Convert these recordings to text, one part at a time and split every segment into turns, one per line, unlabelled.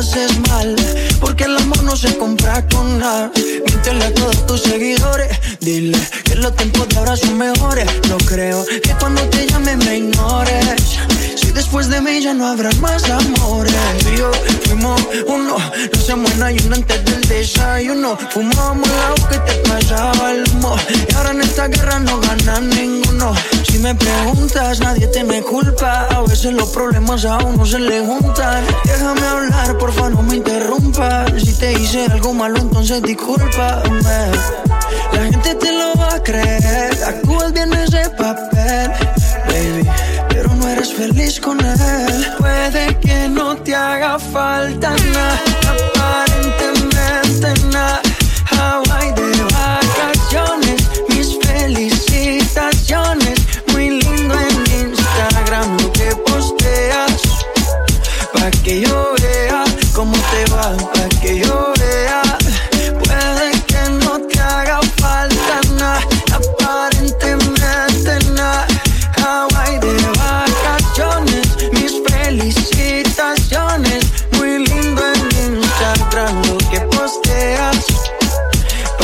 haces mal. Porque el amor no se compra con nada. Míntele a todos tus seguidores. Dile que los tiempos de ahora son mejores. No creo que cuando te llame me ignores. Si después de mí ya no habrá más amores. Tú yo fuimos uno, no se muera y uno antes del desayuno. Fumábamos el agua que te pasaba el humo. Y ahora en esta guerra no gana ninguno. Si me preguntas, nadie te me culpa. A veces los problemas a uno se le juntan. Déjame hablar, porfa, no me interrumpas. Si te hice algo malo, entonces discúlpame. La gente te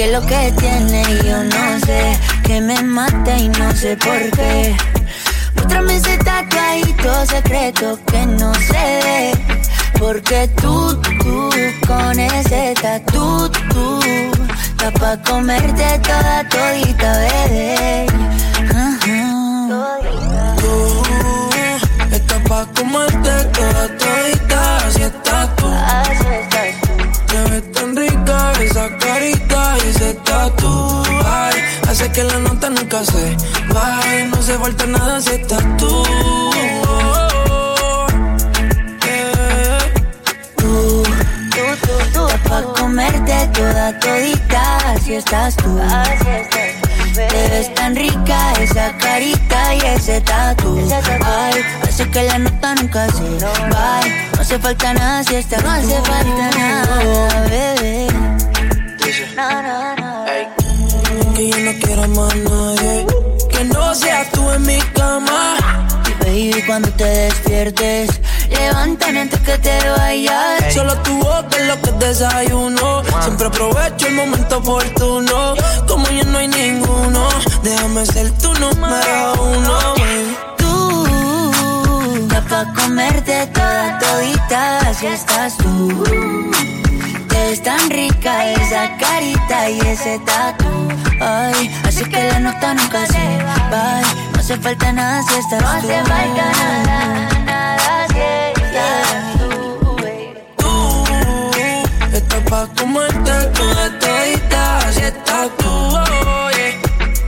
Que lo que tiene yo no sé, que me mata y no sé por qué. Muéstrame ese tatuadito secreto que no se ve. Porque tú, tú, con ese tatu, tú, está pa' comerte toda todita, bebé.
Tú estás pa' comerte toda todita, así estás tú.
Así estás tú.
Te ves tan rica esa carita y ese tatu. Ay, hace que la nota nunca se baje. No se falta nada si estás tú.
Tú, tú, tú, tú, pa' comerte toda todita, así estás tú. Así estás
Te ves tan rica esa carita y ese tatu. Ay, hace que la nota nunca se va. No hace falta nada si está No hace falta nada, bebé. No, no, no.
Que yo no quiero más nadie. Que no seas tú en mi cama.
Baby, cuando te despiertes Levántame antes que te vayas.
Solo tu boca es lo que desayuno. Siempre aprovecho el momento oportuno. Como ya no hay ninguno, déjame ser tu número uno.
Tú, ya pa' comerte toda todita, así estás tú. Te ves tan rica esa carita y ese tatu. Ay, así que la nota nunca se va. No hace falta nada si estás
No hace falta nada, nada
Tú estás pa' comerte toda todita, si estás tú, oye.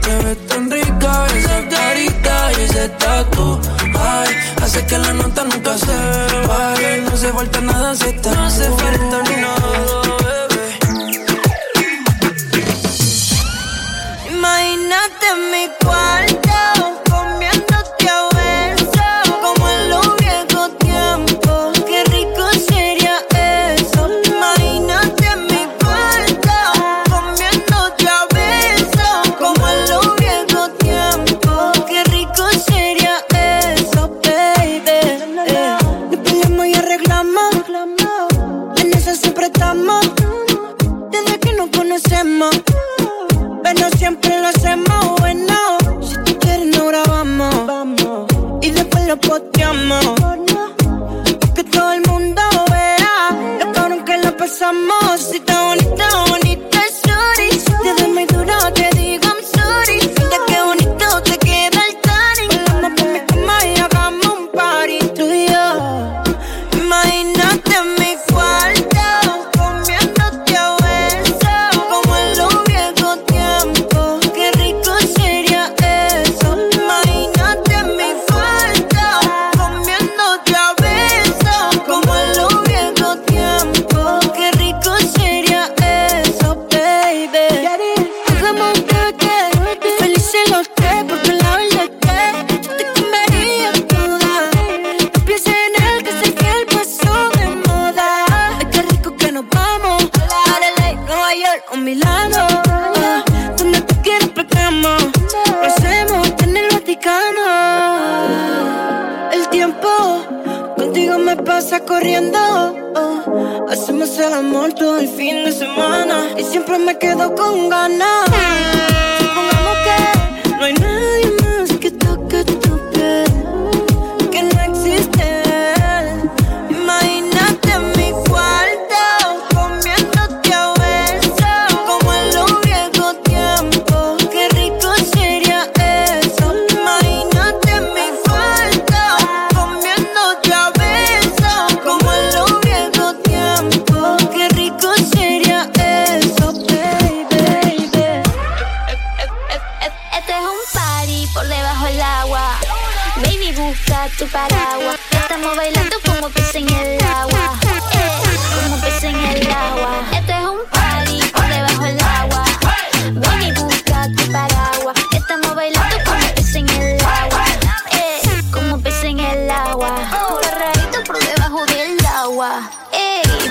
Te ves tan rica esa carita y ese tatu. Ay, hace que la nota nunca se vaya. No hace falta nada si estás No hace falta nada, bebé.
Imagínate mi cuarto lo posteamos.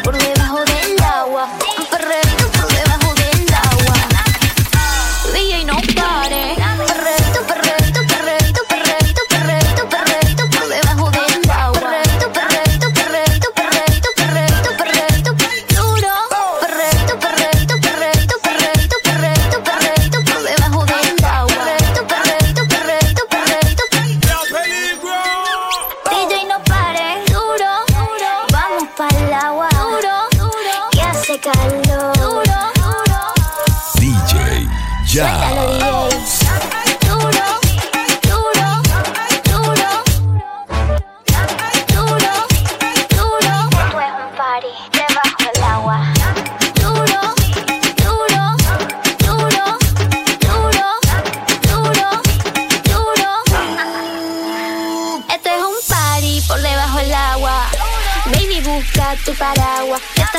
Por debajo del agua.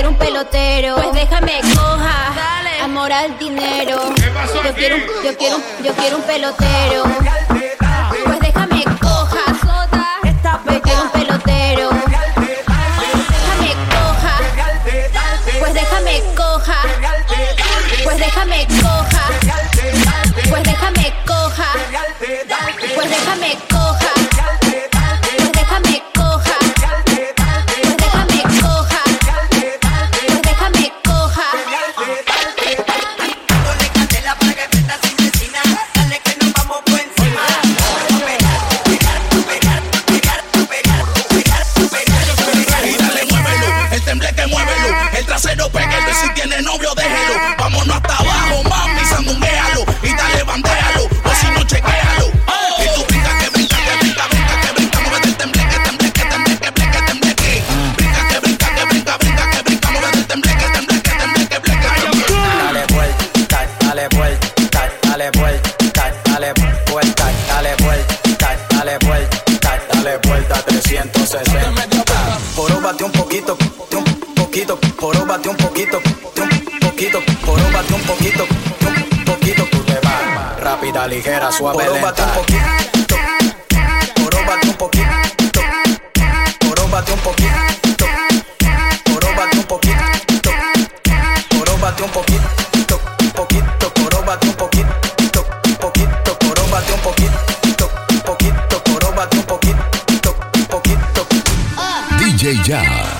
quiero un pelotero, pues déjame coja. Dale. Amor al dinero. ¿Qué pasó yo aquí? quiero,
yo quiero, yo quiero un pelotero. Pues déjame coja. Yo quiero un pelotero. Déjame coja. Pues déjame coja. Pues déjame coja. Un poquito, un poquito tú te vas.
Rápida, ligera, suave, Boróbate un poquito. Un poquito. Boróbate un poquito. Un poquito. Un poquito. Poquito, un poquito. Poquito, un poquito. Poquito, un poquito. Poquito.
DJ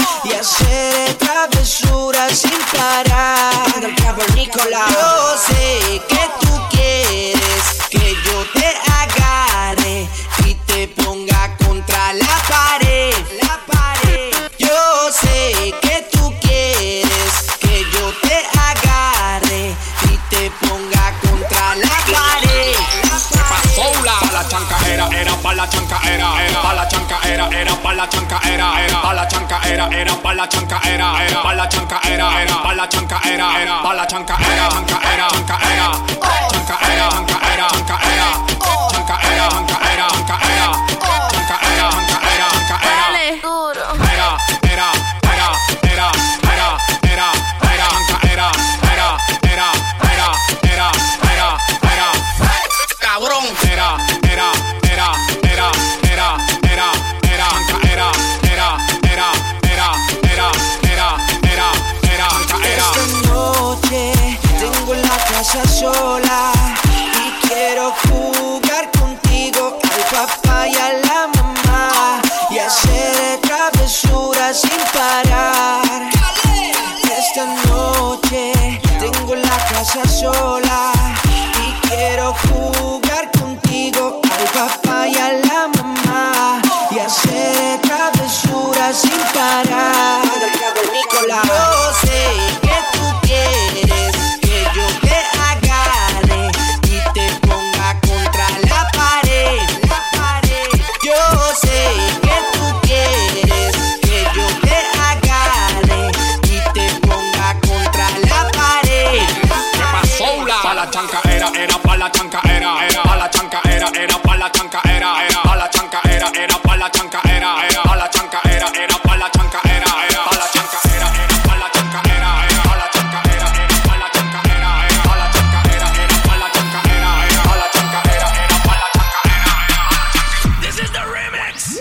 Hacer travesuras sin parar. Nicolás. Yo sé que tú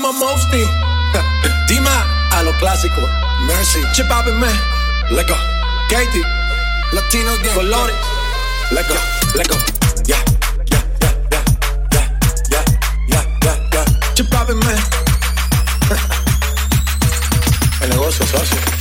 Mama Mosty. Dima a lo clásico. Mercy. Chip up and man. Let go. Katie. Latino gang. Colores. Let go. Let go. Yeah. Yeah. Yeah. Yeah. Yeah. Yeah. Yeah. Yeah. yeah. Chip up. El negocio socio.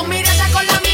tu mirada con la mía.